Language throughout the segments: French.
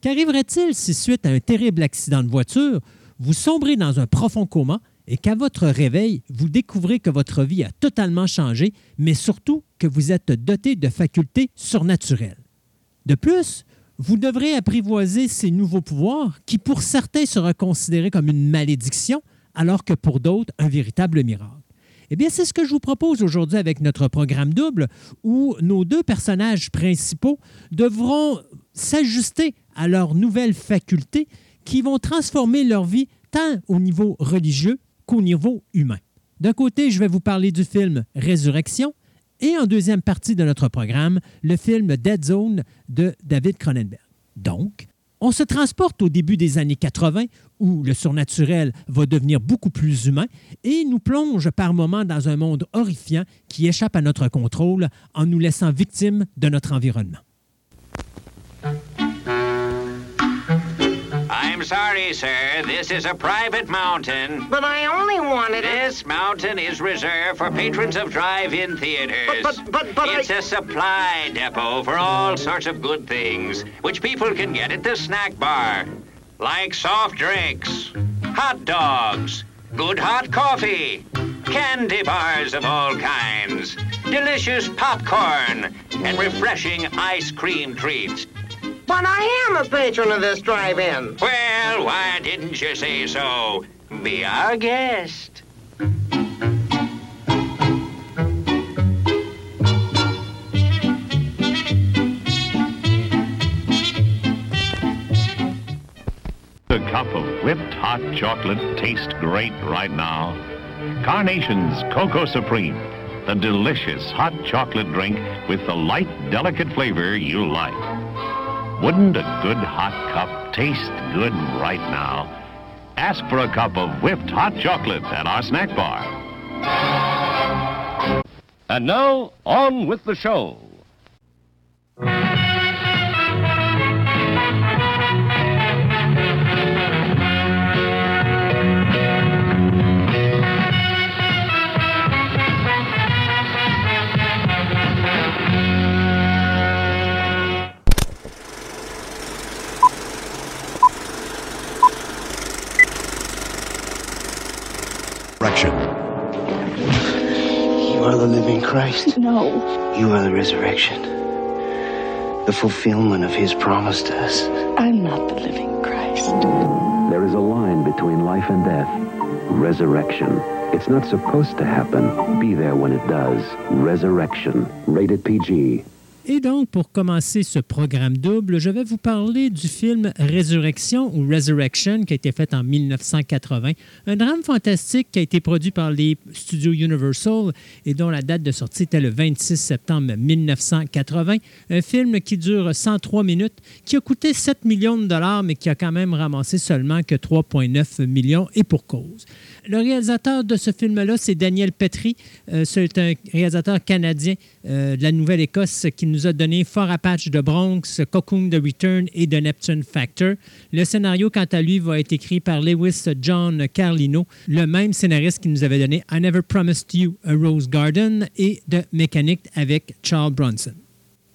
Qu'arriverait-il si, suite à un terrible accident de voiture, vous sombrez dans un profond coma et qu'à votre réveil, vous découvrez que votre vie a totalement changé, mais surtout que vous êtes doté de facultés surnaturelles? De plus, vous devrez apprivoiser ces nouveaux pouvoirs qui, pour certains, sera considérés comme une malédiction, alors que pour d'autres, un véritable miracle. Eh bien, c'est ce que je vous propose aujourd'hui avec notre programme double, où nos deux personnages principaux devront s'ajuster à leurs nouvelles facultés qui vont transformer leur vie tant au niveau religieux qu'au niveau humain. D'un côté, je vais vous parler du film Résurrection et en deuxième partie de notre programme, le film Dead Zone de David Cronenberg. Donc, on se transporte au début des années 80 où le surnaturel va devenir beaucoup plus humain et nous plonge par moments dans un monde horrifiant qui échappe à notre contrôle en nous laissant victimes de notre environnement. I'm sorry, sir. This is a private mountain. But I only wanted it. This mountain is reserved for patrons of drive-in theaters. But- but- but- but it's I- a supply depot for all sorts of good things, which people can get at the snack bar, like soft drinks, hot dogs, good hot coffee, candy bars of all kinds, delicious popcorn, and refreshing ice cream treats. But I am a patron of this drive-in. Well, why didn't you say so? Be our guest. A cup of whipped hot chocolate tastes great right now. Carnation's Cocoa Supreme, the delicious hot chocolate drink with the light, delicate flavor you like. Wouldn't a good hot cup taste good right now? Ask for a cup of whipped hot chocolate at our snack bar. And now, on with the show. You are the living Christ. No. You are the resurrection. The fulfillment of his promise to us. I'm not the living Christ. There is a line between life and death. Resurrection. It's not supposed to happen. Be there when it does. Resurrection. Rated PG. Et donc, pour commencer ce programme double, je vais vous parler du film Résurrection ou Resurrection qui a été fait en 1980. Un drame fantastique qui a été produit par les studios Universal et dont la date de sortie était le 26 septembre 1980. Un film qui dure 103 minutes, qui a coûté 7 millions de dollars, mais qui a quand même ramassé seulement que 3,9 millions et pour cause. Le réalisateur de ce film-là, c'est Daniel Petrie. Euh, c'est un réalisateur canadien euh, de la Nouvelle-Écosse qui nous a donné Fort Apache de Bronx, Cocoon de Return et de Neptune Factor. Le scénario, quant à lui, va être écrit par Lewis John Carlino, le même scénariste qui nous avait donné I Never Promised You a Rose Garden et The Mechanic avec Charles Bronson.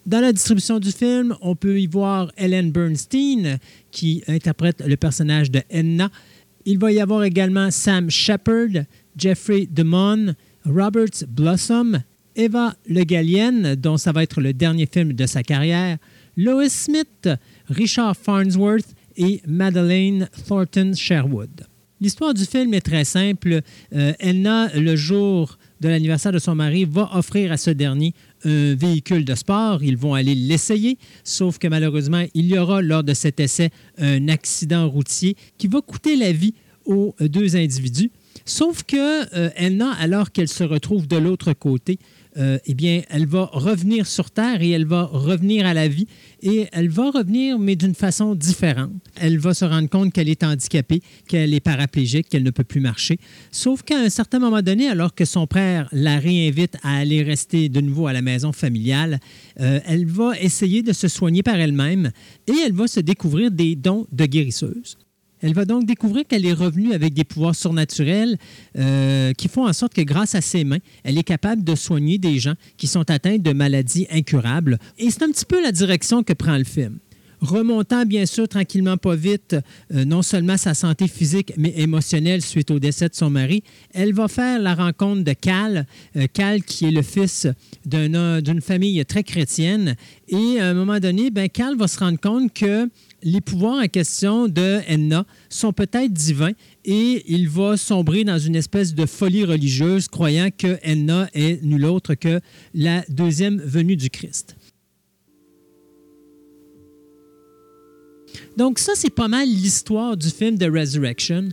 Dans la distribution du film, on peut y voir Ellen Bernstein qui interprète le personnage de Enna, Il va y avoir également Sam Shepard, Jeffrey DeMond, Robert Blossom, Eva Le Gallienne, dont ça va être le dernier film de sa carrière, Lois Smith, Richard Farnsworth et Madeleine Thornton Sherwood. L'histoire du film est très simple. Euh, Elna, le jour de l'anniversaire de son mari, va offrir à ce dernier un véhicule de sport. Ils vont aller l'essayer, sauf que malheureusement, il y aura lors de cet essai un accident routier qui va coûter la vie aux deux individus. Sauf que euh, Elna, alors qu'elle se retrouve de l'autre côté, euh, eh bien, elle va revenir sur Terre et elle va revenir à la vie. Et elle va revenir, mais d'une façon différente. Elle va se rendre compte qu'elle est handicapée, qu'elle est paraplégique, qu'elle ne peut plus marcher. Sauf qu'à un certain moment donné, alors que son père la réinvite à aller rester de nouveau à la maison familiale, euh, elle va essayer de se soigner par elle-même et elle va se découvrir des dons de guérisseuse. Elle va donc découvrir qu'elle est revenue avec des pouvoirs surnaturels euh, qui font en sorte que grâce à ses mains, elle est capable de soigner des gens qui sont atteints de maladies incurables. Et c'est un petit peu la direction que prend le film remontant bien sûr tranquillement pas vite euh, non seulement sa santé physique mais émotionnelle suite au décès de son mari, elle va faire la rencontre de Cal, euh, Cal qui est le fils d'une famille très chrétienne et à un moment donné, ben, Cal va se rendre compte que les pouvoirs en question de Enna sont peut-être divins et il va sombrer dans une espèce de folie religieuse, croyant que Enna est nul autre que la deuxième venue du Christ. Donc ça, c'est pas mal l'histoire du film de Resurrection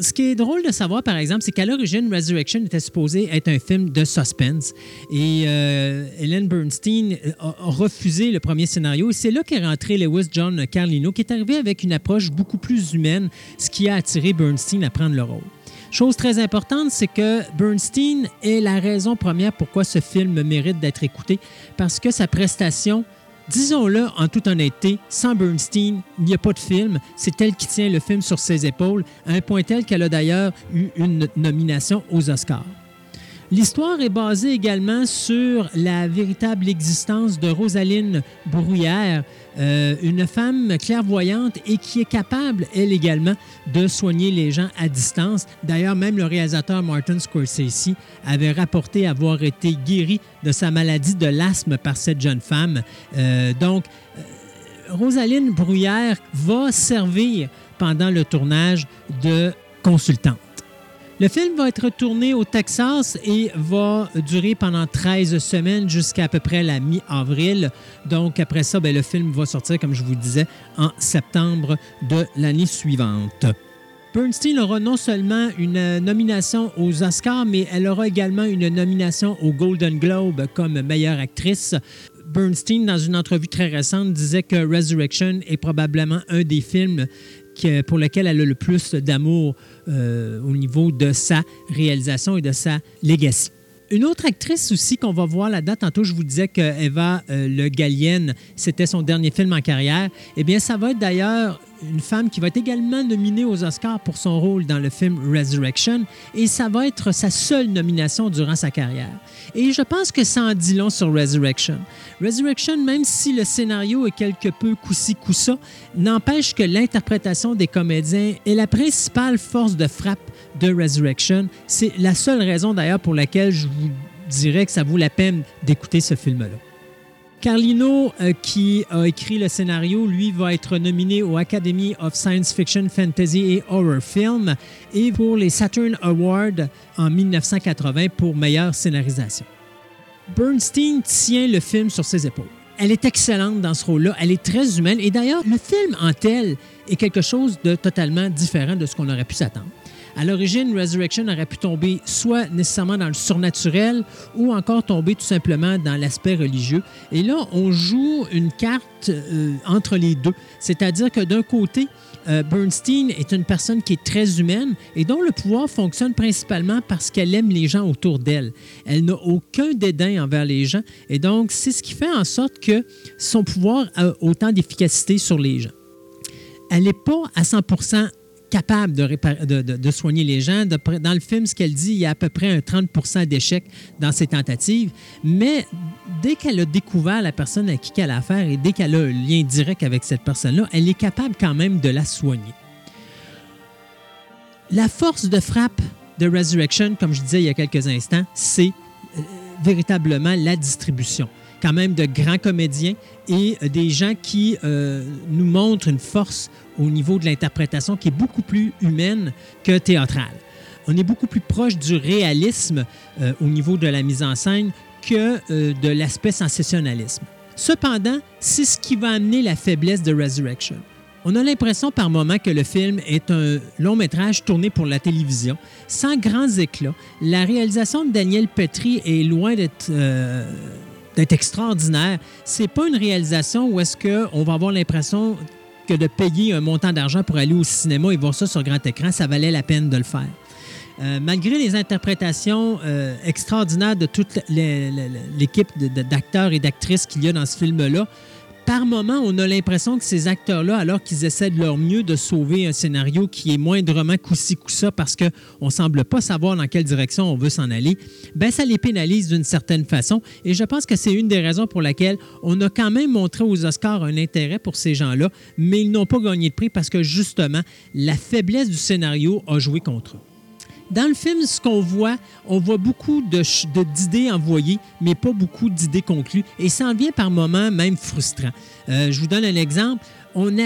ce qui est drôle de savoir, par exemple, c'est qu'à l'origine, Resurrection était supposé être un film de suspense. Et euh, Helen Bernstein a, refusé le premier scénario. Et c'est là qu'est rentré Lewis John Carlino, qui est arrivé avec une approche beaucoup plus humaine, ce qui a attiré Bernstein à prendre le rôle. Chose très importante, c'est que Bernstein est la raison première pourquoi ce film mérite d'être écouté, parce que sa prestation Disons-le en toute honnêteté, sans Bernstein, il n'y a pas de film. C'est elle qui tient le film sur ses épaules, à un point tel qu'elle a d'ailleurs eu une nomination aux Oscars. L'histoire est basée également sur la véritable existence de Rosaline Brouillère, euh, une femme clairvoyante et qui est capable, elle également, de soigner les gens à distance. D'ailleurs, même le réalisateur Martin Scorsese avait rapporté avoir été guéri de sa maladie de l'asthme par cette jeune femme. Euh, donc, euh, Rosaline Brouillère va servir pendant le tournage de consultante. Le film va être tourné au Texas et va durer pendant 13 semaines jusqu'à à peu près la mi-avril. Donc après ça, ben, le film va sortir, comme je vous disais, en septembre de l'année suivante. Bernstein aura non seulement une nomination aux Oscars, mais elle aura également une nomination au Golden Globe comme meilleure actrice. Bernstein, dans une entrevue très récente, disait que Resurrection est probablement un des films pour lequel elle a le plus d'amour euh, au niveau de sa réalisation et de sa legacy. Une autre actrice aussi qu'on va voir là-dedans, tantôt je vous disais que Eva euh, Le Gallienne, c'était son dernier film en carrière. Eh bien, ça va être d'ailleurs une femme qui va être également nominée aux Oscars pour son rôle dans le film Resurrection et ça va être sa seule nomination durant sa carrière. Et je pense que ça en dit long sur Resurrection. Resurrection, même si le scénario est quelque peu coussi coussa, n'empêche que l'interprétation des comédiens est la principale force de frappe de Resurrection. C'est la seule raison d'ailleurs pour laquelle je vous dirais que ça vaut la peine d'écouter ce film-là. Carlino, euh, qui a écrit le scénario, lui, va être nominé au Academy of Science Fiction, Fantasy et Horror Film et pour les Saturn Awards en 1980 pour meilleure scénarisation. Bernstein tient le film sur ses épaules. Elle est excellente dans ce rôle-là, elle est très humaine et d'ailleurs, le film en tel est quelque chose de totalement différent de ce qu'on aurait pu s'attendre. À l'origine, Resurrection aurait pu tomber soit nécessairement dans le surnaturel ou encore tomber tout simplement dans l'aspect religieux. Et là, on joue une carte euh, entre les deux. C'est-à-dire que d'un côté, euh, Bernstein est une personne qui est très humaine et dont le pouvoir fonctionne principalement parce qu'elle aime les gens autour d'elle. Elle, n'a aucun dédain envers les gens et donc c'est ce qui fait en sorte que son pouvoir a autant d'efficacité sur les gens. Elle n'est pas à 100 capable de, soigner les gens. dans le film, ce qu'elle dit, il y a à peu près un 30 d'échecs dans ses tentatives. Mais dès qu'elle a découvert la personne à qui elle a affaire et dès qu'elle a un lien direct avec cette personne-là, elle est capable quand même de la soigner. La force de frappe de Resurrection, comme je disais il y a quelques instants, c'est euh, véritablement la distribution. Quand même de grands comédiens et euh, des gens qui euh, nous montrent une force au niveau de l'interprétation qui est beaucoup plus humaine que théâtrale. On est beaucoup plus proche du réalisme euh, au niveau de la mise en scène que de l'aspect sensationnalisme. Cependant, c'est ce qui va amener la faiblesse de Resurrection. On a l'impression par moment que le film est un long métrage tourné pour la télévision, sans grands éclats. La réalisation de Daniel Petrie est loin d'être d'être extraordinaire. C'est pas une réalisation où est-ce qu'on va avoir l'impression que de payer un montant d'argent pour aller au cinéma et voir ça sur grand écran, ça valait la peine de le faire. Euh, malgré les interprétations euh, extraordinaires de toute l'équipe d'acteurs et d'actrices qu'il y a dans ce film-là, par moment, on a l'impression que ces acteurs-là, alors qu'ils essaient de leur mieux de sauver un scénario qui est moindrement coup-ci, coup-ça, parce qu'on ne semble pas savoir dans quelle direction on veut s'en aller, ben ça les pénalise d'une certaine façon. Et je pense que c'est une des raisons pour laquelle on a quand même montré aux Oscars un intérêt pour ces gens-là, mais ils n'ont pas gagné de prix parce que justement, la faiblesse du scénario a joué contre eux. Dans le film, ce qu'on voit, on voit beaucoup ch- de- d'idées envoyées, mais pas beaucoup d'idées conclues. Et ça en vient par moments même frustrant. Euh, je vous donne un exemple. On,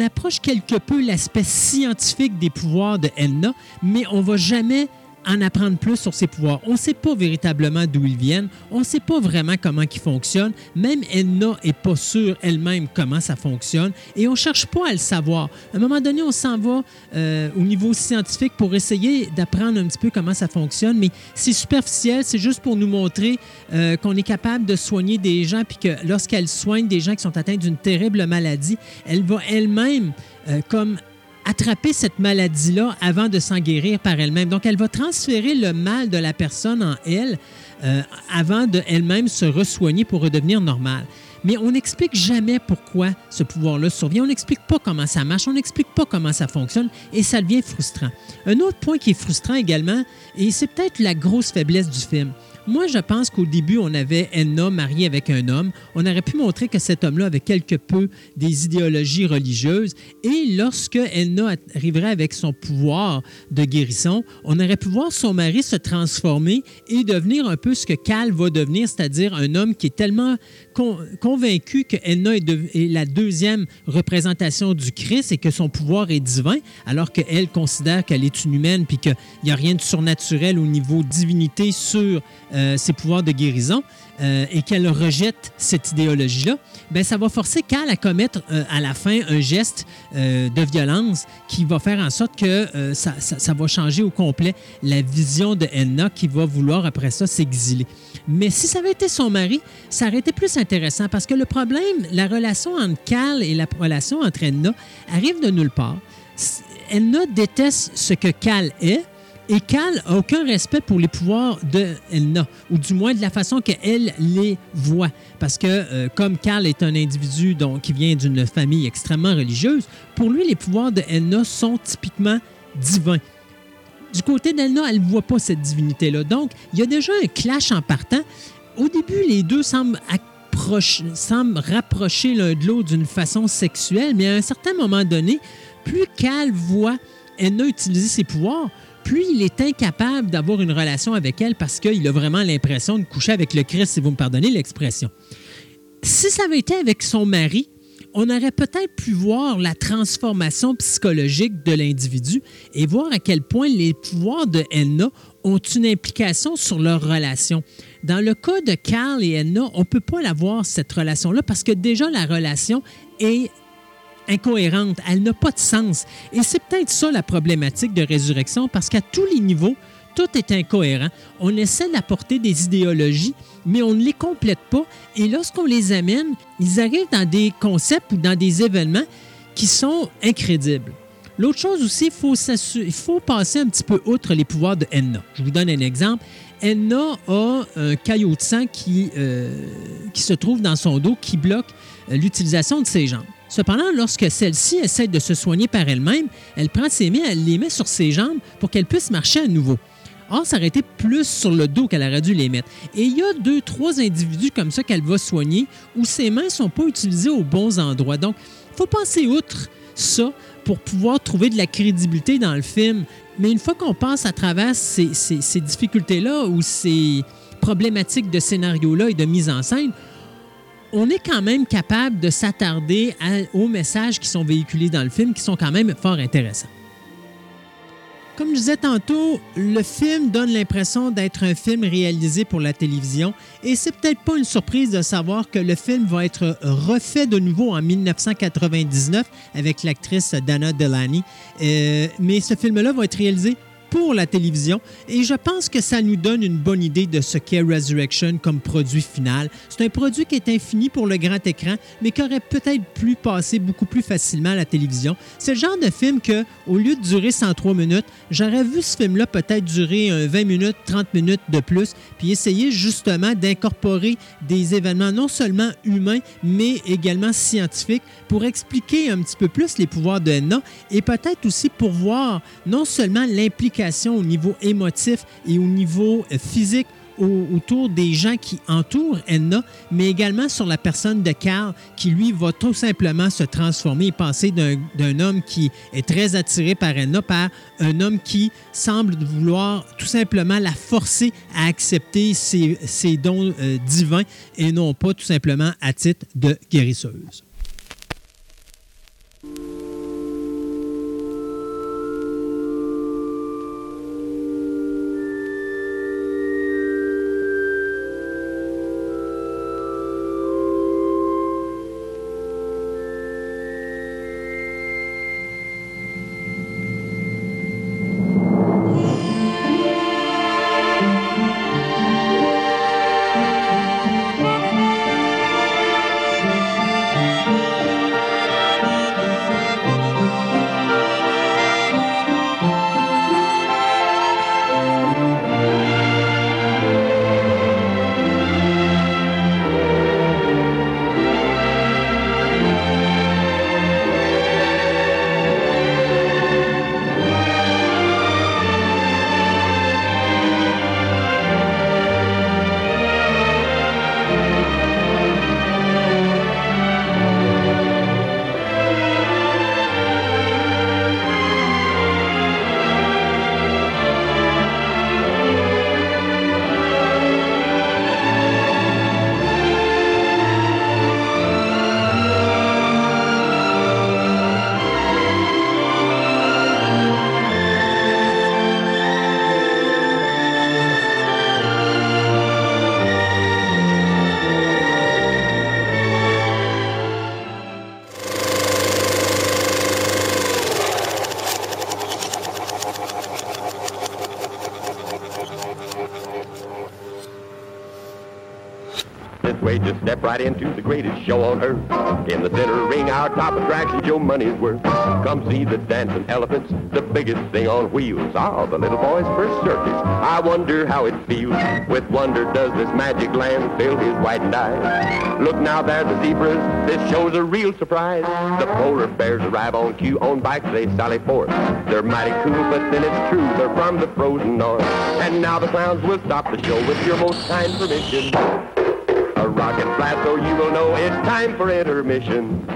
approche quelque peu l'aspect scientifique des pouvoirs de Elna, mais on va jamais en apprendre plus sur ses pouvoirs. On ne sait pas véritablement d'où ils viennent. On ne sait pas vraiment comment ils fonctionnent. Même Elna n'est pas sûre elle-même comment ça fonctionne. Et on ne cherche pas à le savoir. À un moment donné, on s'en va euh, au niveau scientifique pour essayer d'apprendre un petit peu comment ça fonctionne. Mais c'est superficiel. C'est juste pour nous montrer euh, qu'on est capable de soigner des gens. Puis que lorsqu'elle soigne des gens qui sont atteints d'une terrible maladie, elle va elle-même euh, comme attraper cette maladie-là avant de s'en guérir par elle-même. Donc, elle va transférer le mal de la personne en elle euh, avant de elle-même se ressoigner pour redevenir normale. Mais on n'explique jamais pourquoi ce pouvoir-là survient. On n'explique pas comment ça marche. On n'explique pas comment ça fonctionne et ça devient frustrant. Un autre point qui est frustrant également, et c'est peut-être la grosse faiblesse du film, moi, je pense qu'au début, on avait Enna mariée avec un homme. On aurait pu montrer que cet homme-là avait quelque peu des idéologies religieuses. Et lorsque Enna arriverait avec son pouvoir de guérison, on aurait pu voir son mari se transformer et devenir un peu ce que Cal va devenir, c'est-à-dire un homme qui est tellement con- convaincu que Enna est, la deuxième représentation du Christ et que son pouvoir est divin, alors qu'elle considère qu'elle est une humaine puis qu'il n'y a rien de surnaturel au niveau divinité sur euh, ses pouvoirs de guérison euh, et qu'elle rejette cette idéologie-là, ben ça va forcer Cal à commettre euh, à la fin un geste de violence qui va faire en sorte que ça, ça- va changer au complet la vision de Enna qui va vouloir après ça s'exiler. Mais si ça avait été son mari, ça aurait été plus intéressant parce que le problème, la relation entre Cal et la relation entre Enna arrive de nulle part. Enna déteste ce que Cal est, et Cal n'a aucun respect pour les pouvoirs de Elna, ou du moins de la façon qu'elle les voit. Parce que euh, comme Cal est un individu qui vient d'une famille extrêmement religieuse, pour lui, les pouvoirs de Elna sont typiquement divins. Du côté d'Elna, elle ne voit pas cette divinité-là. Donc, il y a déjà un clash en partant. Au début, les deux semblent, semblent rapprocher l'un de l'autre d'une façon sexuelle, mais à un certain moment donné, plus Cal voit Elna utiliser ses pouvoirs, plus il est incapable d'avoir une relation avec elle parce qu'il a vraiment l'impression de coucher avec le Christ, si vous me pardonnez l'expression. Si ça avait été avec son mari, on aurait peut-être pu voir la transformation psychologique de l'individu et voir à quel point les pouvoirs de Enna ont une implication sur leur relation. Dans le cas de Carl et Enna, on ne peut pas l'avoir, cette relation-là, parce que déjà la relation est incohérente, elle n'a pas de sens. Et c'est peut-être ça la problématique de résurrection, parce qu'à tous les niveaux, tout est incohérent. On essaie d'apporter des idéologies, mais on ne les complète pas. Et lorsqu'on les amène, ils arrivent dans des concepts ou dans des événements qui sont incrédibles. L'autre chose aussi, il faut, passer un petit peu outre les pouvoirs de Enna. Je vous donne un exemple. Enna a un caillot de sang qui, euh, qui se trouve dans son dos qui bloque euh, l'utilisation de ses jambes. Cependant, lorsque celle-ci essaie de se soigner par elle-même, elle prend ses mains, elle les met sur ses jambes pour qu'elle puisse marcher à nouveau. Or, ça aurait été plus sur le dos qu'elle aurait dû les mettre. Et il y a deux, trois individus comme ça qu'elle va soigner où ses mains ne sont pas utilisées aux bons endroits. Donc, il faut passer outre ça pour pouvoir trouver de la crédibilité dans le film Mais une fois qu'on passe à travers ces, ces- ces difficultés-là ou ces problématiques de scénario-là et de mise en scène, on est quand même capable de s'attarder aux messages qui sont véhiculés dans le film, qui sont quand même fort intéressants. Comme je disais tantôt, le film donne l'impression d'être un film réalisé pour la télévision et c'est peut-être pas une surprise de savoir que le film va être refait de nouveau en 1999 avec l'actrice Dana Delany. Euh, mais ce film-là va être réalisé pour la télévision et je pense que ça nous donne une bonne idée de ce qu'est Resurrection comme produit final. C'est un produit qui est infini pour le grand écran, mais qui aurait peut-être pu passer beaucoup plus facilement à la télévision. C'est le genre de film que, au lieu de durer 103 minutes, j'aurais vu ce film-là peut-être durer un 20 minutes, 30 minutes de plus, puis essayer justement d'incorporer des événements non seulement humains, mais également scientifiques pour expliquer un petit peu plus les pouvoirs de Enna et peut-être aussi pour voir non seulement l'implication au niveau émotif et au niveau euh, physique au- autour des gens qui entourent Enna, mais également sur la personne de Carl qui, lui, va tout simplement se transformer et passer d'un homme qui est très attiré par Enna par un homme qui semble vouloir tout simplement la forcer à accepter ses, ses dons euh, divins et non pas tout simplement à titre de guérisseuse. Greatest show on earth. In the center ring, our top attraction's your money's worth. Come see the dancing elephants, the biggest thing on wheels. Ah, the little boy's first circus. I wonder how it feels. With wonder does this magic land fill his whitened eyes. Look now, there's the zebras. This show's a real surprise. The polar bears arrive on cue. On bikes they sally forth. They're mighty cool, but then it's true. They're from the frozen north. And now the clowns will stop the show with your most kind permission. A rocket flat so you will know it's time for intermission.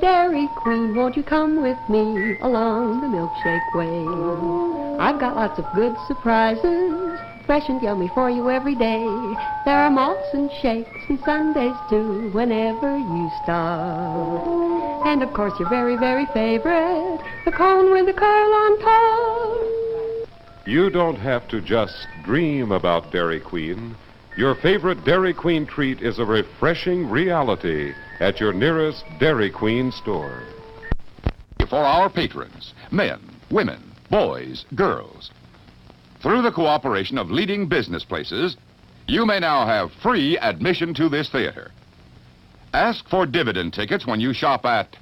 Dairy Queen. Won't you come with me along the milkshake way? I've got lots of good surprises, fresh and yummy for you every day. There are malts and shakes and sundaes too, whenever you stop. And of course, your very, very favorite, the cone with the curl on top. You don't have to just dream about Dairy Queen. Your favorite Dairy Queen treat is a refreshing reality at your nearest Dairy Queen store. for our patrons, men, women, boys, girls. Through the cooperation of leading business places, you may now have free admission to this theater. Ask for dividend tickets when you shop at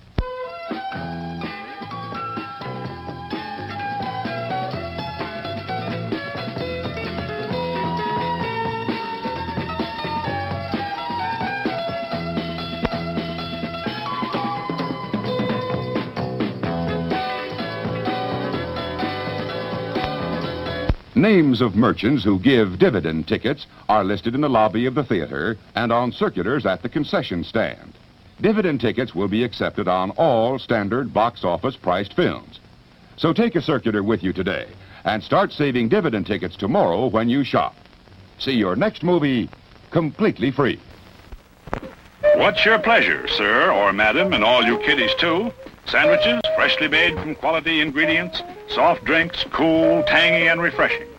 Names of merchants who give dividend tickets are listed in the lobby of the theater and on circulars at the concession stand. Dividend tickets will be accepted on all standard box office priced films. So take a circular with you today and start saving dividend tickets tomorrow when you shop. See your next movie completely free. What's your pleasure, sir or madam, and all you kiddies too? Sandwiches, freshly made from quality ingredients, soft drinks, cool, tangy, and refreshing.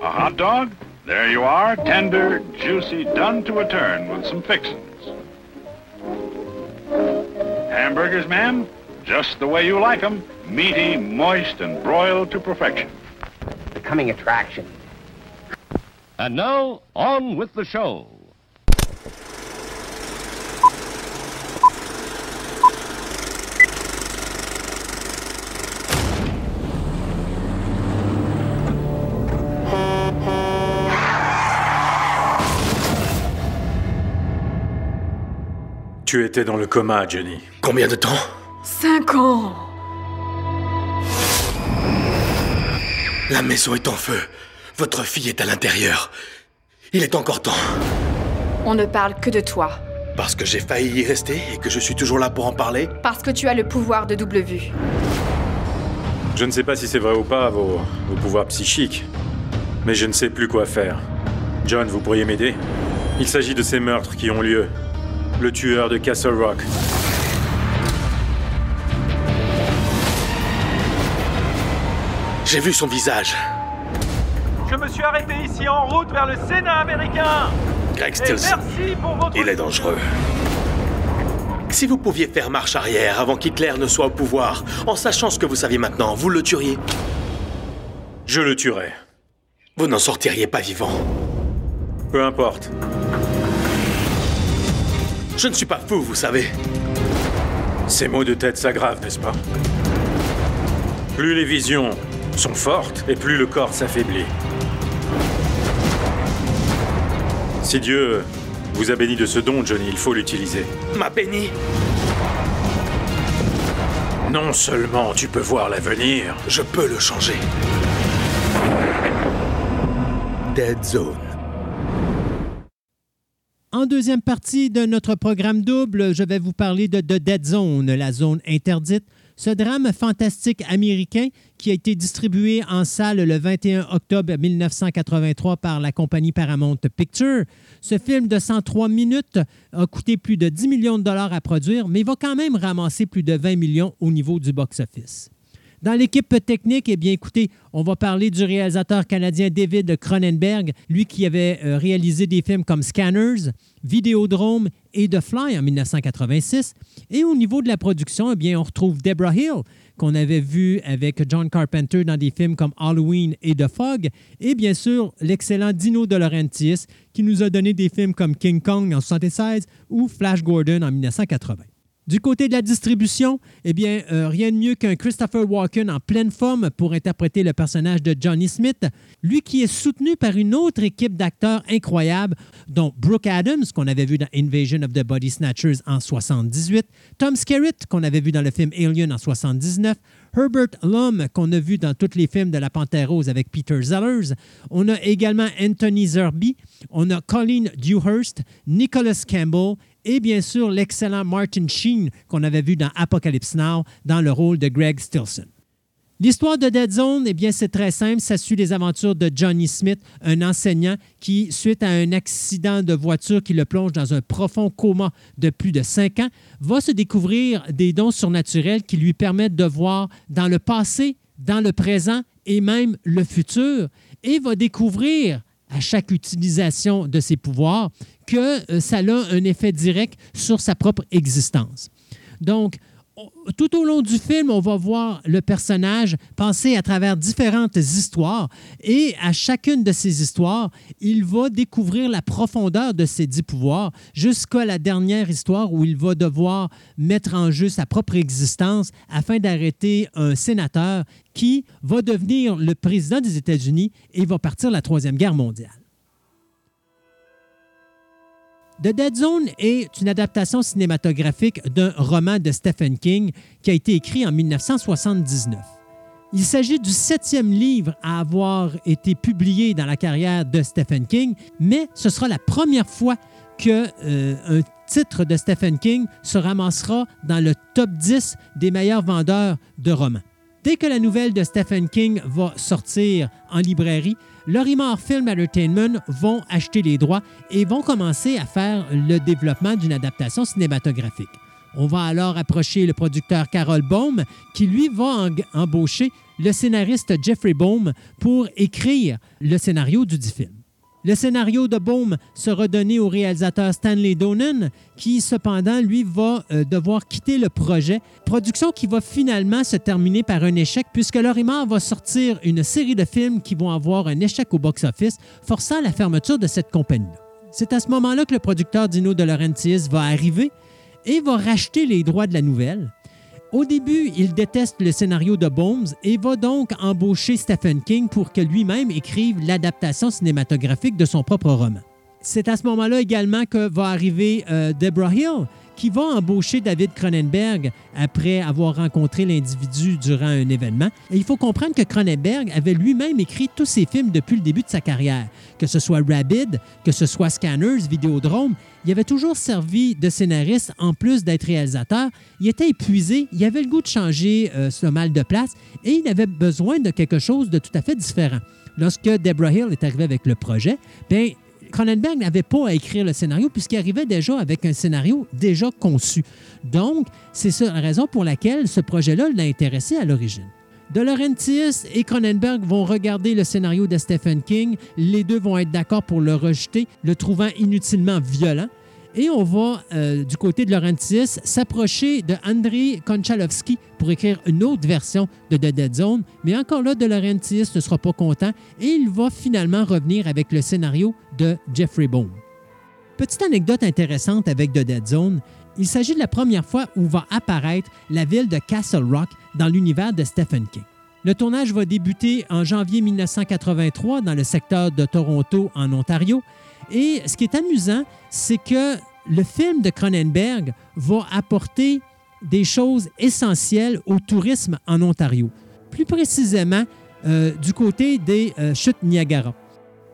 A hot dog? There you are, tender, juicy, done to a turn with some fixings. Hamburgers, ma'am? Just the way you like 'em, meaty, moist, and broiled to perfection. Becoming attraction. And now, on with the show. Tu étais dans le coma, Johnny. Combien de temps Cinq ans La maison est en feu. Votre fille est à l'intérieur. Il est encore temps. On ne parle que de toi. Parce que j'ai failli y rester et que je suis toujours là pour en parler Parce que tu as le pouvoir de double vue. Je ne sais pas si c'est vrai ou pas, vos, vos pouvoirs psychiques. Mais je ne sais plus quoi faire. John, vous pourriez m'aider? Il s'agit de ces meurtres qui ont lieu. Le tueur de Castle Rock. J'ai vu son visage. Je me suis arrêté ici en route vers le Sénat américain. Greg Et Stilson. merci pour votre... Il est dangereux. Si vous pouviez faire marche arrière avant qu'Hitler ne soit au pouvoir, en sachant ce que vous saviez maintenant, vous le tueriez Je le tuerai. Vous n'en sortiriez pas vivant. Peu importe. Je ne suis pas fou, vous savez. Ces maux de tête s'aggravent, n'est-ce pas? Plus les visions sont fortes et plus le corps s'affaiblit. Si Dieu vous a béni de ce don, Johnny, il faut l'utiliser. M'a béni Non seulement tu peux voir l'avenir, Je peux le changer. Dead Zone. En deuxième partie de notre programme double, je vais vous parler de The Dead Zone, la zone interdite, ce drame fantastique américain qui a été distribué en salle le 21 octobre 1983 par la compagnie Paramount Pictures. Ce film de 103 minutes a coûté plus de 10 millions de dollars à produire, mais va quand même ramasser plus de 20 millions au niveau du box-office. Dans l'équipe technique, eh bien, écoutez, on va parler du réalisateur canadien David Cronenberg, lui qui avait euh, réalisé des films comme Scanners, Vidéodrome et The Fly en 1986. Et au niveau de la production, eh on retrouve Deborah Hill, qu'on avait vu avec John Carpenter dans des films comme Halloween et The Fog, et bien sûr l'excellent Dino De Laurentiis, qui nous a donné des films comme King Kong en 1976 ou Flash Gordon en 1980. Du côté de la distribution, eh bien, euh, rien de mieux qu'un Christopher Walken en pleine forme pour interpréter le personnage de Johnny Smith, lui qui est soutenu par une autre équipe d'acteurs incroyables, dont Brooke Adams, qu'on avait vu dans Invasion of the Body Snatchers en 78, Tom Skerritt, qu'on avait vu dans le film Alien en 79, Herbert Lum, qu'on a vu dans tous les films de La Panthère Rose avec Peter Sellers. On a également Anthony Zerby, on a Colleen Dewhurst, Nicholas Campbell et bien sûr l'excellent Martin Sheen qu'on avait vu dans Apocalypse Now dans le rôle de Greg Stilson. L'histoire de Dead Zone, eh bien, c'est très simple. Ça suit les aventures de Johnny Smith, un enseignant qui, suite à un accident de voiture qui le plonge dans un profond coma de plus de cinq ans, va se découvrir des dons surnaturels qui lui permettent de voir dans le passé, dans le présent et même le futur, et va découvrir à chaque utilisation de ses pouvoirs que euh, ça a un effet direct sur sa propre existence. Donc, tout au long du film, on va voir le personnage passer à travers différentes histoires et à chacune de ces histoires, il va découvrir la profondeur de ses dix pouvoirs jusqu'à la dernière histoire où il va devoir mettre en jeu sa propre existence afin d'arrêter un sénateur qui va devenir le président des États-Unis et va partir la Troisième Guerre mondiale. The Dead Zone est une adaptation cinématographique d'un roman de Stephen King qui a été écrit en 1979. Il s'agit du septième livre à avoir été publié dans la carrière de Stephen King, mais ce sera la première fois que euh, titre de Stephen King se ramassera dans le top 10 des meilleurs vendeurs de romans. Dès que la nouvelle de Stephen King va sortir en librairie, Lorimar Film Entertainment vont acheter les droits et vont commencer à faire le développement d'une adaptation cinématographique. On va alors approcher le producteur Carol Baum, qui lui va embaucher le scénariste Jeffrey Baum pour écrire le scénario du film. Le scénario de Baum sera donné au réalisateur Stanley Donen, qui cependant, lui, va euh, devoir quitter le projet. Production qui va finalement se terminer par un échec, puisque Lorimar va sortir une série de films qui vont avoir un échec au box-office, forçant la fermeture de cette compagnie-là. C'est à ce moment-là que le producteur Dino De Laurentiis va arriver et va racheter les droits de la nouvelle. Au début, il déteste le scénario de Bones et va donc embaucher Stephen King pour que lui-même écrive l'adaptation cinématographique de son propre roman. C'est à ce moment-là également que va arriver euh, Deborah Hill, qui va embaucher David Cronenberg après avoir rencontré l'individu durant un événement. Et il faut comprendre que Cronenberg avait lui-même écrit tous ses films depuis le début de sa carrière, que ce soit Rabid, que ce soit Scanners, Vidéodrome. Il avait toujours servi de scénariste en plus d'être réalisateur. Il était épuisé, il avait le goût de changer euh, ce mal de place et il avait besoin de quelque chose de tout à fait différent. Lorsque Deborah Hill est arrivée avec le projet, bien, Cronenberg n'avait pas à écrire le scénario puisqu'il arrivait déjà avec un scénario déjà conçu. Donc, c'est la raison pour laquelle ce projet-là l'a intéressé à l'origine. De Laurentiis et Cronenberg vont regarder le scénario de Stephen King. Les deux vont être d'accord pour le rejeter, le trouvant inutilement violent. Et on va, euh, du côté de Laurentiis, s'approcher de Andrei Konchalovsky pour écrire une autre version de The Dead Zone. Mais encore là, de Laurentiis ne sera pas content et il va finalement revenir avec le scénario Jeffrey Bone. Petite anecdote intéressante avec The Dead Zone, il s'agit de la première fois où va apparaître la ville de Castle Rock dans l'univers de Stephen King. Le tournage va débuter en janvier 1983 dans le secteur de Toronto, en Ontario, et ce qui est amusant, c'est que le film de Cronenberg va apporter des choses essentielles au tourisme en Ontario. Plus précisément, euh, du côté des euh, chutes Niagara.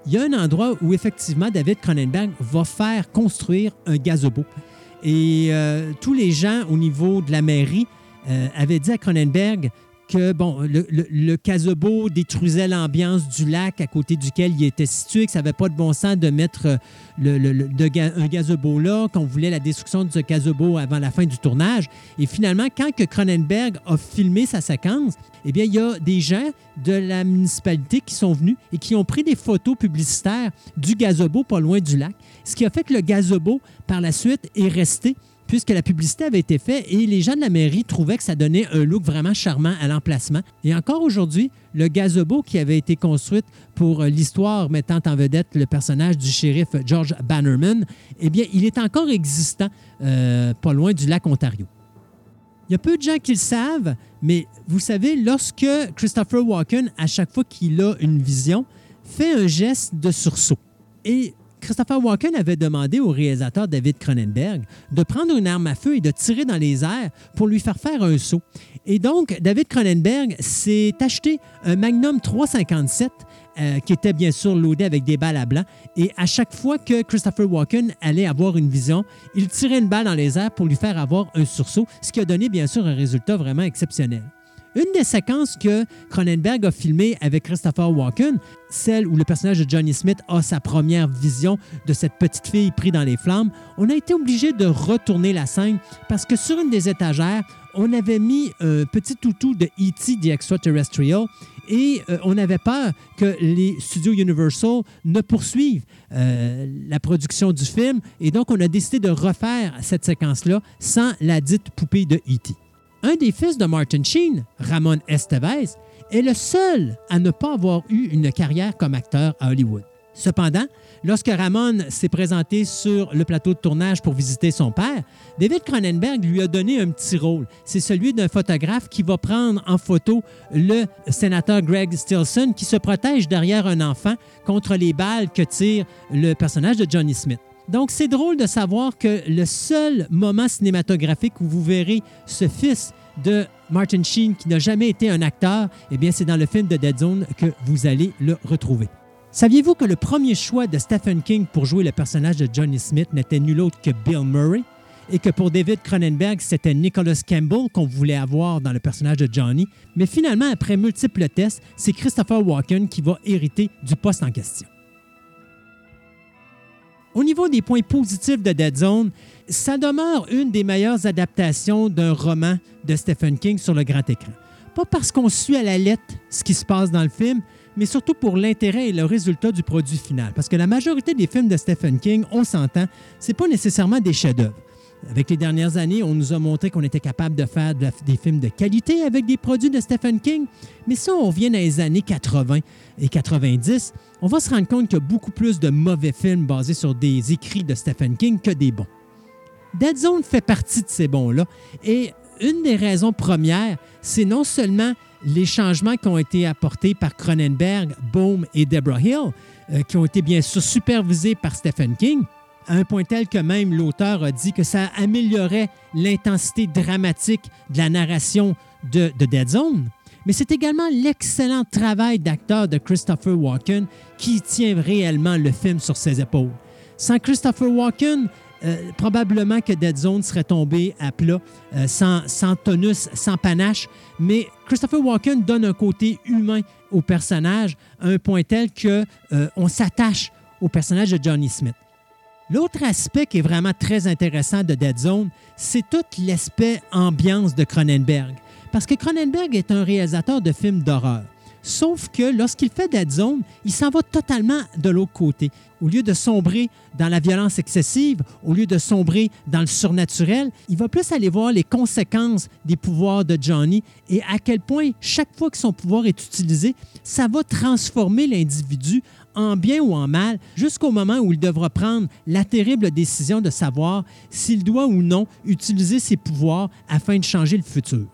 Il y a un endroit où effectivement David Cronenberg va faire construire un gazebo. Et euh, tous les gens au niveau de la mairie avaient dit à Cronenberg que bon, le, le, détruisait l'ambiance du lac à côté duquel il était situé, que ça n'avait pas de bon sens de mettre euh, le, un gazebo là, qu'on voulait la destruction de ce gazebo avant la fin du tournage. Et finalement, quand que Cronenberg a filmé sa séquence, eh bien, il y a des gens de la municipalité qui sont venus et qui ont pris des photos publicitaires du gazebo pas loin du lac, ce qui a fait que le gazebo, par la suite, est resté puisque la publicité avait été faite et les gens de la mairie trouvaient que ça donnait un look vraiment charmant à l'emplacement. Et encore aujourd'hui, le gazebo qui avait été construit pour euh, l'histoire mettant en vedette le personnage du shérif George Bannerman, eh bien, il est encore existant euh, pas loin du lac Ontario. Il y a peu de gens qui le savent, mais vous savez, lorsque Christopher Walken, à chaque fois qu'il a une vision, fait un geste de sursaut. Et Christopher Walken avait demandé au réalisateur David Cronenberg de prendre une arme à feu et de tirer dans les airs pour lui faire faire un saut. Et donc, David Cronenberg s'est acheté un Magnum 357 euh, qui était bien sûr loadé avec des balles à blanc. Et à chaque fois que Christopher Walken allait avoir une vision, il tirait une balle dans les airs pour lui faire avoir un sursaut, ce qui a donné bien sûr un résultat vraiment exceptionnel. Une des séquences que Cronenberg a filmées avec Christopher Walken, celle où le personnage de Johnny Smith a sa première vision de cette petite fille prise dans les flammes, on a été obligé de retourner la scène parce que sur une des étagères, on avait mis un petit toutou de E.T. The Extraterrestrial et euh, on avait peur que les studios Universal ne poursuivent euh, la production du film et donc on a décidé de refaire cette séquence-là sans la dite poupée de E.T. Un des fils de Martin Sheen, Ramon Estevez, est le seul à ne pas avoir eu une carrière comme acteur à Hollywood. Cependant, lorsque Ramon s'est présenté sur le plateau de tournage pour visiter son père, David Cronenberg lui a donné un petit rôle. C'est celui d'un photographe qui va prendre en photo le sénateur Greg Stilson qui se protège derrière un enfant contre les balles que tire le personnage de Johnny Smith. Donc, c'est drôle de savoir que le seul moment cinématographique où vous verrez ce fils de Martin Sheen, qui n'a jamais été un acteur, eh bien, c'est dans le film de Dead Zone que vous allez le retrouver. Saviez-vous que le premier choix de Stephen King pour jouer le personnage de Johnny Smith n'était nul autre que Bill Murray et que pour David Cronenberg, c'était Nicholas Campbell qu'on voulait avoir dans le personnage de Johnny, mais finalement, après multiples tests, c'est Christopher Walken qui va hériter du poste en question. Au niveau des points positifs de Dead Zone, ça demeure une des meilleures adaptations d'un roman de Stephen King sur le grand écran. Pas parce qu'on suit à la lettre ce qui se passe dans le film, mais surtout pour l'intérêt et le résultat du produit final. Parce que la majorité des films de Stephen King, on s'entend, c'est pas nécessairement des chefs-d'œuvre. Avec les dernières années, on nous a montré qu'on était capable de faire des films de qualité avec des produits de Stephen King. Mais si on vient dans les années 80 et 90, on va se rendre compte qu'il y a beaucoup plus de mauvais films basés sur des écrits de Stephen King que des bons. Dead Zone fait partie de ces bons-là. Et une des raisons premières, c'est non seulement les changements qui ont été apportés par Cronenberg, Bohm et Deborah Hill, euh, qui ont été bien sûr supervisés par Stephen King, à un point tel que même l'auteur a dit que ça améliorait l'intensité dramatique de la narration de, de Dead Zone. Mais c'est également l'excellent travail d'acteur de Christopher Walken qui tient réellement le film sur ses épaules. Sans Christopher Walken, euh, probablement que Dead Zone serait tombé à plat, euh, sans, tonus, sans panache. Mais Christopher Walken donne un côté humain au personnage, à un point tel que euh, on s'attache au personnage de Johnny Smith. L'autre aspect qui est vraiment très intéressant de Dead Zone, c'est tout l'aspect ambiance de Cronenberg. Parce que Cronenberg est un réalisateur de films d'horreur. Sauf que lorsqu'il fait Dead Zone, il s'en va totalement de l'autre côté. Au lieu de sombrer dans la violence excessive, au lieu de sombrer dans le surnaturel, il va plus aller voir les conséquences des pouvoirs de Johnny et à quel point chaque fois que son pouvoir est utilisé, ça va transformer l'individu en bien ou en mal, jusqu'au moment où il devra prendre la terrible décision de savoir s'il doit ou non utiliser ses pouvoirs afin de changer le futur.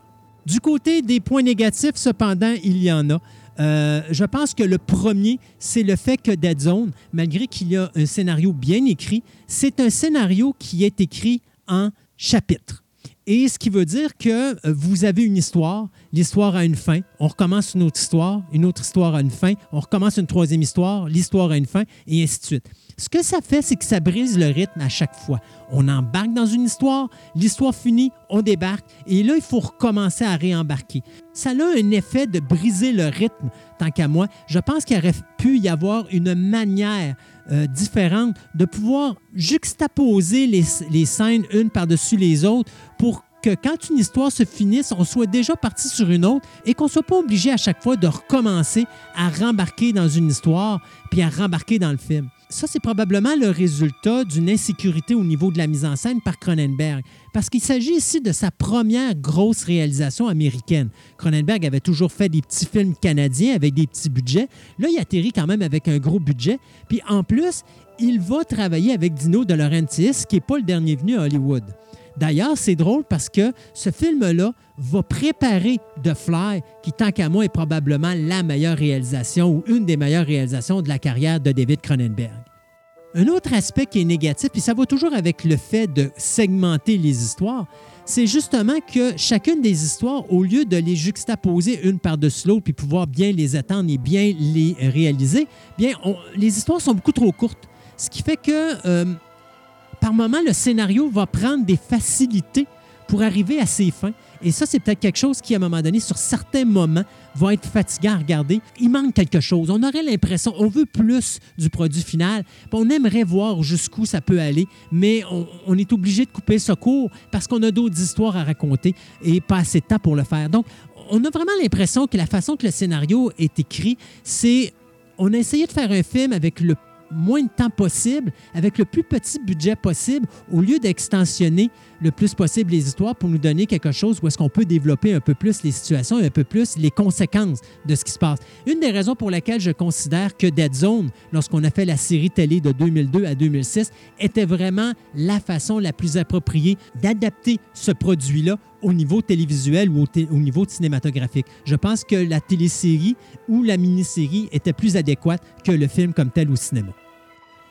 Du côté des points négatifs, cependant, il y en a. Euh, je pense que le premier, c'est le fait que Dead Zone, malgré qu'il y a un scénario bien écrit, c'est un scénario qui est écrit en chapitres. Et ce qui veut dire que euh, vous avez une histoire, l'histoire a une fin, on recommence une autre histoire, une autre histoire a une fin, on recommence une troisième histoire, l'histoire a une fin, et ainsi de suite. Ce que ça fait, c'est que ça brise le rythme à chaque fois. On embarque dans une histoire, l'histoire finie, on débarque, et là, il faut recommencer à réembarquer. Ça a un effet de briser le rythme, tant qu'à moi. Je pense qu'il aurait pu y avoir une manière euh, différente de pouvoir juxtaposer les, les scènes une par-dessus les autres pour que quand une histoire se finisse, on soit déjà parti sur une autre et qu'on ne soit pas obligé à chaque fois de recommencer à rembarquer dans une histoire puis à rembarquer dans le film. Ça, c'est probablement le résultat d'une insécurité au niveau de la mise en scène par Cronenberg, parce qu'il s'agit ici de sa première grosse réalisation américaine. Cronenberg avait toujours fait des petits films canadiens avec des petits budgets. Là, il atterrit quand même avec un gros budget. Puis en plus, il va travailler avec Dino De Laurentiis, qui n'est pas le dernier venu à Hollywood. D'ailleurs, c'est drôle parce que ce film-là va préparer The Fly, qui, tant qu'à moi, est probablement la meilleure réalisation ou une des meilleures réalisations de la carrière de David Cronenberg. Un autre aspect qui est négatif, puis ça va toujours avec le fait de segmenter les histoires, c'est justement que chacune des histoires, au lieu de les juxtaposer une par-dessus l'autre puis pouvoir bien les attendre et bien les réaliser, bien, les histoires sont beaucoup trop courtes. Ce qui fait que euh, par moment, le scénario va prendre des facilités pour arriver à ses fins. Et ça, c'est peut-être quelque chose qui, à un moment donné, sur certains moments, va être fatigant à regarder. Il manque quelque chose. On aurait l'impression, on veut plus du produit final. On aimerait voir jusqu'où ça peut aller, mais on, est obligé de couper ce cours parce qu'on a d'autres histoires à raconter et pas assez de temps pour le faire. Donc, on a vraiment l'impression que la façon que le scénario est écrit, c'est on a essayé de faire un film avec le moins de temps possible, avec le plus petit budget possible, au lieu d'extensionner le plus possible les histoires pour nous donner quelque chose où est-ce qu'on peut développer un peu plus les situations et un peu plus les conséquences de ce qui se passe. Une des raisons pour lesquelles je considère que Dead Zone, lorsqu'on a fait la série télé de 2002 à 2006, était vraiment la façon la plus appropriée d'adapter ce produit-là au niveau télévisuel ou au, niveau cinématographique. Je pense que la télésérie ou la mini-série était plus adéquate que le film comme tel au cinéma.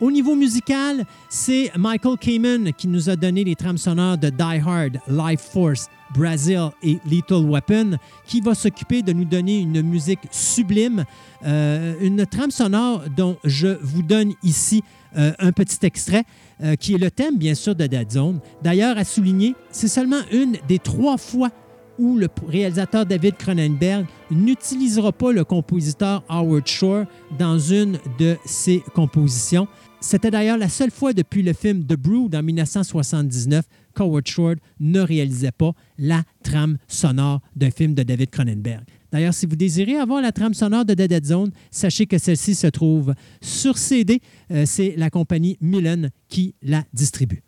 Au niveau musical, c'est Michael Kamen qui nous a donné les trames sonores de Die Hard, Life Force, Brazil et Lethal Weapon, qui va s'occuper de nous donner une musique sublime, euh, une trame sonore dont je vous donne ici euh, un petit extrait, euh, qui est le thème, bien sûr, de Dead Zone. D'ailleurs, à souligner, c'est seulement une des trois fois où le réalisateur David Cronenberg n'utilisera pas le compositeur Howard Shore dans une de ses compositions. C'était d'ailleurs la seule fois depuis le film The Brood en 1979 qu'Howard Shore ne réalisait pas la trame sonore d'un film de David Cronenberg. D'ailleurs, si vous désirez avoir la trame sonore de Dead Zone, sachez que celle-ci se trouve sur CD. Euh, C'est la compagnie Millen qui la distribue.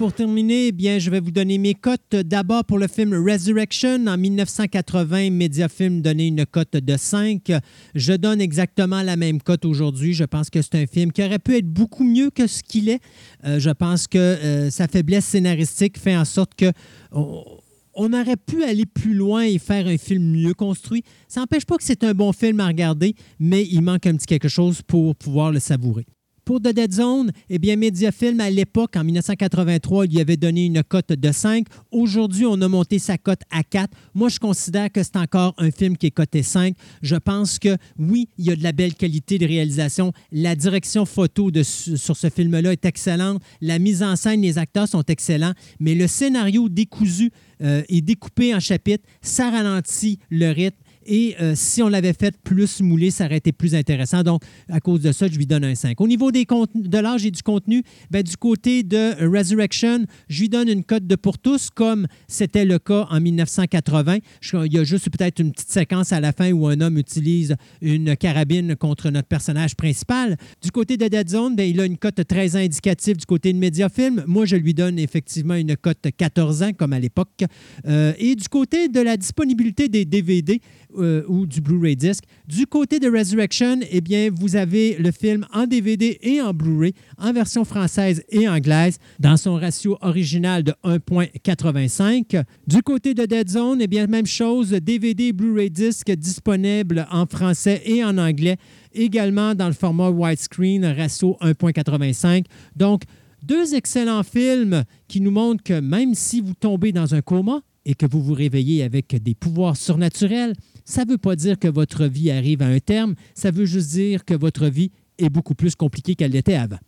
Pour terminer, eh bien, je vais vous donner mes cotes. D'abord pour le film Resurrection. En 1980, Mediafilm donnait une cote de 5. Je donne exactement la même cote aujourd'hui. Je pense que c'est un film qui aurait pu être beaucoup mieux que ce qu'il est. Euh, je pense que euh, sa faiblesse scénaristique fait en sorte que... On, on aurait pu aller plus loin et faire un film mieux construit. Ça n'empêche pas que c'est un bon film à regarder, mais il manque un petit quelque chose pour pouvoir le savourer. Pour The Dead Zone, eh bien, Mediafilm, à l'époque, en 1983, il y avait donné une cote de 5. Aujourd'hui, on a monté sa cote à 4. Moi, je considère que c'est encore un film qui est coté 5. Je pense que, oui, il y a de la belle qualité de réalisation. La direction photo sur ce film-là est excellente. La mise en scène, les acteurs sont excellents. Mais le scénario décousu euh, est découpé en chapitres. Ça ralentit le rythme. Et euh, si on l'avait fait plus moulé, ça aurait été plus intéressant. Donc, à cause de ça, je lui donne un 5. Au niveau de l'âge et du contenu, ben, du côté de Resurrection, je lui donne une cote de pour tous, comme c'était le cas en 1980. il y a juste peut-être une petite séquence à la fin où un homme utilise une carabine contre notre personnage principal. Du côté de Dead Zone, ben, il a une cote très indicative du côté de Mediafilm. Moi, je lui donne effectivement une cote 14 ans, comme à l'époque. Euh, et du côté de la disponibilité des DVD, euh, ou du Blu-ray disc. Du côté de Resurrection, eh bien, vous avez le film en DVD et en Blu-ray, en version française et anglaise, dans son ratio original de 1.85. Du côté de Dead Zone, eh bien, même chose, DVD Blu-ray disc disponibles en français et en anglais, également dans le format widescreen, ratio 1.85. Donc, deux excellents films qui nous montrent que même si vous tombez dans un coma et que vous vous réveillez avec des pouvoirs surnaturels, ça ne veut pas dire que votre vie arrive à un terme, ça veut juste dire que votre vie est beaucoup plus compliquée qu'elle l'était avant.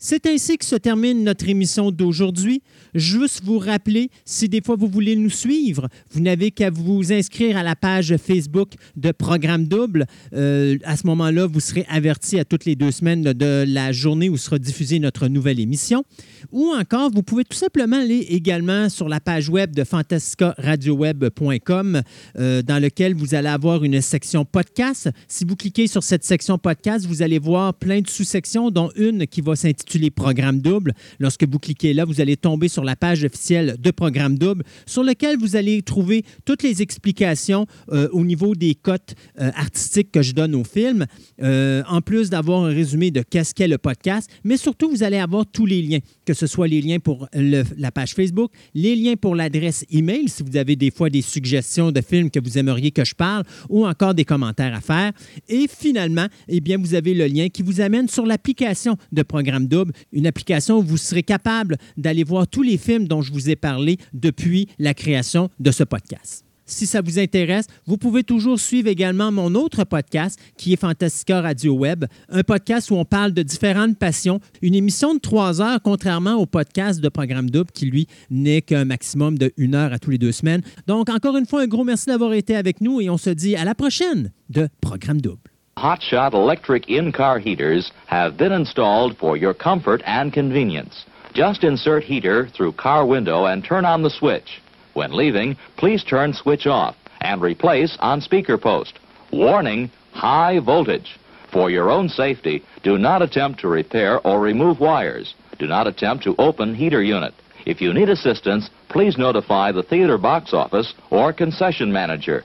C'est ainsi que se termine notre émission d'aujourd'hui. Juste vous rappeler, si des fois vous voulez nous suivre, vous n'avez qu'à vous inscrire à la page Facebook de Programme Double. Euh, à ce moment-là, vous serez averti à toutes les deux semaines de la journée où sera diffusée notre nouvelle émission. Ou encore, vous pouvez tout simplement aller également sur la page web de fantascaradioweb.com euh, dans lequel vous allez avoir une section podcast. Si vous cliquez sur cette section podcast, vous allez voir plein de sous-sections, dont une qui va s'intituler les Programme Double. Lorsque vous cliquez là, vous allez tomber sur la page officielle de Programme Double, sur laquelle vous allez trouver toutes les explications euh, au niveau des cotes euh, artistiques que je donne au film, euh, en plus d'avoir un résumé de qu'est-ce qu'est le podcast, mais surtout, vous allez avoir tous les liens, que ce soit les liens pour la page Facebook, les liens pour l'adresse email, si vous avez des fois des suggestions de films que vous aimeriez que je parle, ou encore des commentaires à faire. Et finalement, eh bien, vous avez le lien qui vous amène sur l'application de Programme Une application où vous serez capable d'aller voir tous les films dont je vous ai parlé depuis la création de ce podcast. Si ça vous intéresse, vous pouvez toujours suivre également mon autre podcast qui est Fantastica Radio Web, un podcast où on parle de différentes passions, une émission de trois heures, contrairement au podcast de Programme Double qui, lui, n'est qu'un maximum de une heure à tous les deux semaines. Donc, encore une fois, un gros merci d'avoir été avec nous et on se dit à la prochaine de Programme Double. Hotshot electric in-car heaters have been installed for your comfort and convenience. Just insert heater through car window and turn on the switch. When leaving, please turn switch off and replace on speaker post. Warning, high voltage. For your own safety, do not attempt to repair or remove wires. Do not attempt to open heater unit. If you need assistance, please notify the theater box office or concession manager.